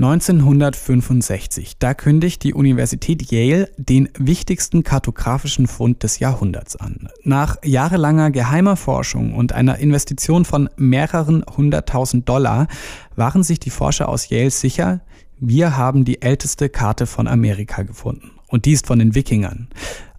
1965, da kündigt die Universität Yale den wichtigsten kartografischen Fund des Jahrhunderts an. Nach jahrelanger geheimer Forschung und einer Investition von mehreren hunderttausend Dollar waren sich die Forscher aus Yale sicher, wir haben die älteste Karte von Amerika gefunden. Und die ist von den Wikingern.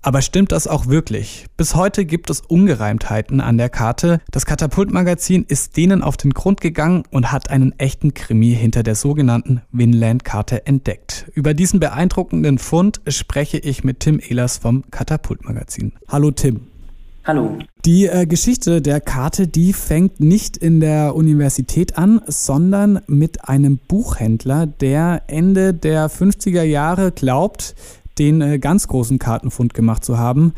Aber stimmt das auch wirklich? Bis heute gibt es Ungereimtheiten an der Karte. Das Katapultmagazin ist denen auf den Grund gegangen und hat einen echten Krimi hinter der sogenannten Winland-Karte entdeckt. Über diesen beeindruckenden Fund spreche ich mit Tim Ehlers vom Katapultmagazin. Hallo Tim. Hallo. Die äh, Geschichte der Karte, die fängt nicht in der Universität an, sondern mit einem Buchhändler, der Ende der 50er Jahre glaubt, den äh, ganz großen Kartenfund gemacht zu haben.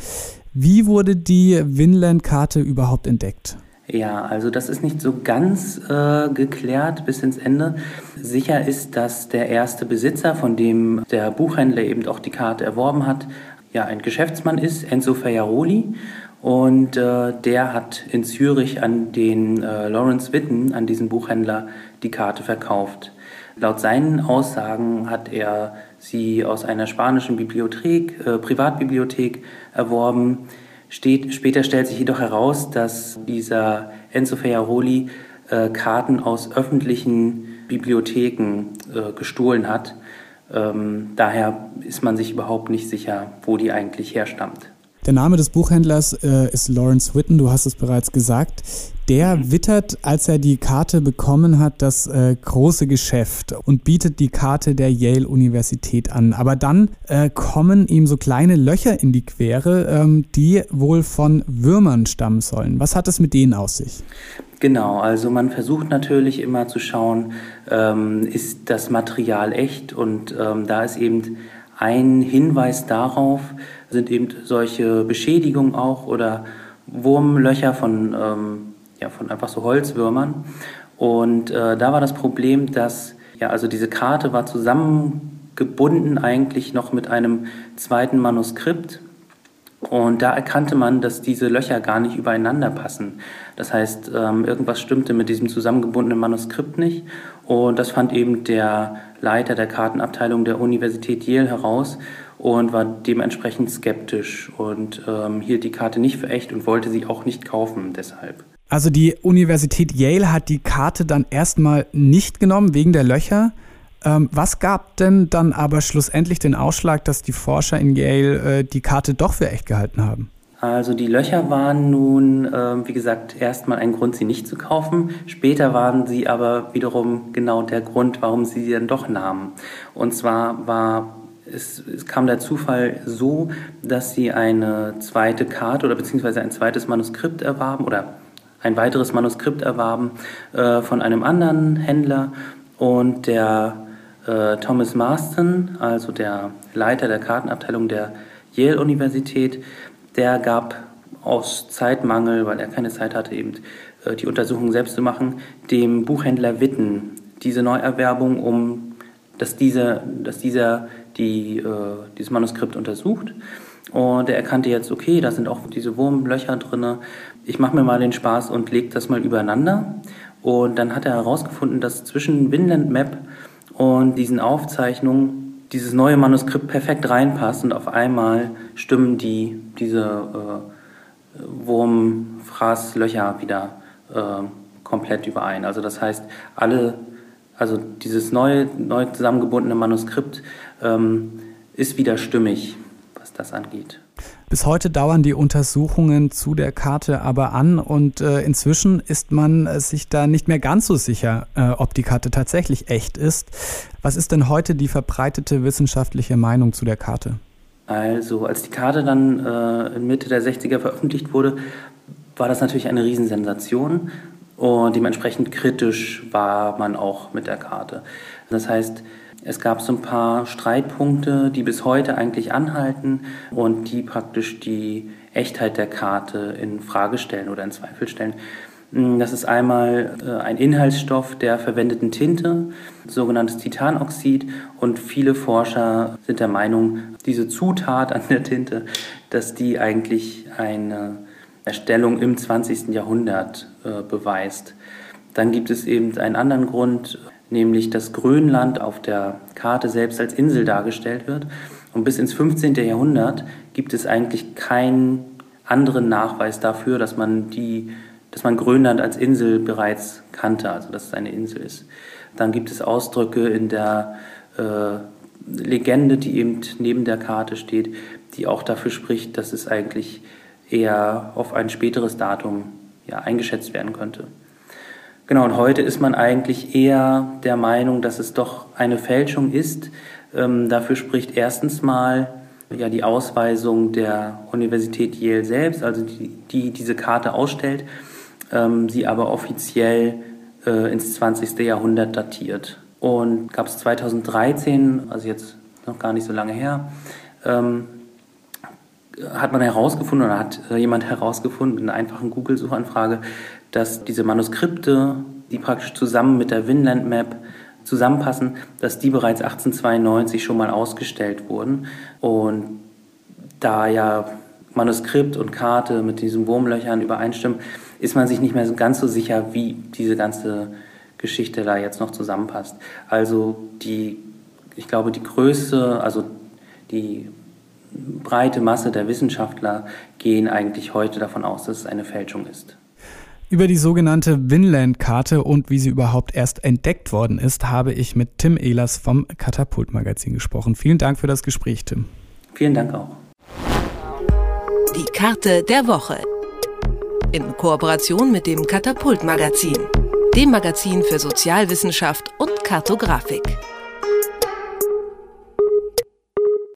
Wie wurde die Winland-Karte überhaupt entdeckt? Ja, also das ist nicht so ganz äh, geklärt bis ins Ende. Sicher ist, dass der erste Besitzer, von dem der Buchhändler eben auch die Karte erworben hat, ja ein Geschäftsmann ist, Enzo Ferraroli. Und äh, der hat in Zürich an den äh, Lawrence Witten, an diesen Buchhändler, die Karte verkauft. Laut seinen Aussagen hat er sie aus einer spanischen Bibliothek, äh, Privatbibliothek erworben. Steht, später stellt sich jedoch heraus, dass dieser Enzo Ferraroli äh, Karten aus öffentlichen Bibliotheken äh, gestohlen hat. Ähm, daher ist man sich überhaupt nicht sicher, wo die eigentlich herstammt. Der Name des Buchhändlers äh, ist Lawrence Witten, du hast es bereits gesagt. Der wittert, als er die Karte bekommen hat, das äh, große Geschäft und bietet die Karte der Yale-Universität an. Aber dann äh, kommen ihm so kleine Löcher in die Quere, ähm, die wohl von Würmern stammen sollen. Was hat es mit denen aus sich? Genau, also man versucht natürlich immer zu schauen, ähm, ist das Material echt und ähm, da ist eben ein Hinweis darauf, sind eben solche Beschädigungen auch oder Wurmlöcher von, ähm, ja, von einfach so Holzwürmern. Und äh, da war das Problem, dass ja, also diese Karte war zusammengebunden eigentlich noch mit einem zweiten Manuskript. Und da erkannte man, dass diese Löcher gar nicht übereinander passen. Das heißt, ähm, irgendwas stimmte mit diesem zusammengebundenen Manuskript nicht. Und das fand eben der Leiter der Kartenabteilung der Universität Yale heraus und war dementsprechend skeptisch und ähm, hielt die Karte nicht für echt und wollte sie auch nicht kaufen deshalb. Also die Universität Yale hat die Karte dann erstmal nicht genommen wegen der Löcher. Ähm, was gab denn dann aber schlussendlich den Ausschlag, dass die Forscher in Yale äh, die Karte doch für echt gehalten haben? Also die Löcher waren nun, äh, wie gesagt, erstmal ein Grund, sie nicht zu kaufen. Später waren sie aber wiederum genau der Grund, warum sie sie dann doch nahmen. Und zwar war es, es, kam der Zufall so, dass sie eine zweite Karte oder beziehungsweise ein zweites Manuskript erwarben oder ein weiteres Manuskript erwarben äh, von einem anderen Händler und der äh, Thomas Marston, also der Leiter der Kartenabteilung der Yale-Universität, der gab aus Zeitmangel, weil er keine Zeit hatte, eben äh, die Untersuchung selbst zu machen, dem Buchhändler Witten diese Neuerwerbung, um dass dieser, dass dieser die, äh, dieses Manuskript untersucht. Und er erkannte jetzt, okay, da sind auch diese Wurmlöcher drin. Ich mache mir mal den Spaß und lege das mal übereinander. Und dann hat er herausgefunden, dass zwischen Winland Map und diesen Aufzeichnungen dieses neue Manuskript perfekt reinpasst und auf einmal stimmen die, diese äh, Wurmfraßlöcher wieder äh, komplett überein. Also das heißt, alle also dieses neue, neu zusammengebundene Manuskript ähm, ist wieder stimmig, was das angeht. Bis heute dauern die Untersuchungen zu der Karte aber an und äh, inzwischen ist man äh, sich da nicht mehr ganz so sicher, äh, ob die Karte tatsächlich echt ist. Was ist denn heute die verbreitete wissenschaftliche Meinung zu der Karte? Also als die Karte dann äh, Mitte der 60er veröffentlicht wurde, war das natürlich eine Riesensensation. Und dementsprechend kritisch war man auch mit der Karte. Das heißt, es gab so ein paar Streitpunkte, die bis heute eigentlich anhalten und die praktisch die Echtheit der Karte in Frage stellen oder in Zweifel stellen. Mm, das ist einmal äh, ein Inhaltsstoff der verwendeten Tinte, sogenanntes Titanoxid. Und viele Forscher sind der Meinung, diese Zutat an der Tinte, dass die eigentlich eine Erstellung im 20. Jahrhundert äh, beweist. Dann gibt es eben einen anderen Grund, nämlich dass Grönland auf der Karte selbst als Insel dargestellt wird. Und bis ins 15. Jahrhundert gibt es eigentlich keinen anderen Nachweis dafür, dass man, die, dass man Grönland als Insel bereits kannte, also dass es eine Insel ist. Dann gibt es Ausdrücke in der äh, Legende, die eben neben der Karte steht, die auch dafür spricht, dass es eigentlich eher auf ein späteres Datum ja, eingeschätzt werden könnte. Genau, und heute ist man eigentlich eher der Meinung, dass es doch eine Fälschung ist. Ähm, dafür spricht erstens mal ja die Ausweisung der Universität Yale selbst, also die, die diese Karte ausstellt, ähm, sie aber offiziell äh, ins 20. Jahrhundert datiert. Und gab es 2013, also jetzt noch gar nicht so lange her, ähm, hat man herausgefunden oder hat jemand herausgefunden mit einer einfachen Google-Suchanfrage, dass diese Manuskripte, die praktisch zusammen mit der Vinland Map zusammenpassen, dass die bereits 1892 schon mal ausgestellt wurden. Und da ja Manuskript und Karte mit diesen Wurmlöchern übereinstimmen, ist man sich nicht mehr ganz so sicher, wie diese ganze Geschichte da jetzt noch zusammenpasst. Also die, ich glaube, die Größe, also die breite Masse der Wissenschaftler gehen eigentlich heute davon aus, dass es eine Fälschung ist. Über die sogenannte Winland-Karte und wie sie überhaupt erst entdeckt worden ist, habe ich mit Tim Ehlers vom Katapult-Magazin gesprochen. Vielen Dank für das Gespräch, Tim. Vielen Dank auch. Die Karte der Woche. In Kooperation mit dem Katapult-Magazin, dem Magazin für Sozialwissenschaft und Kartografik.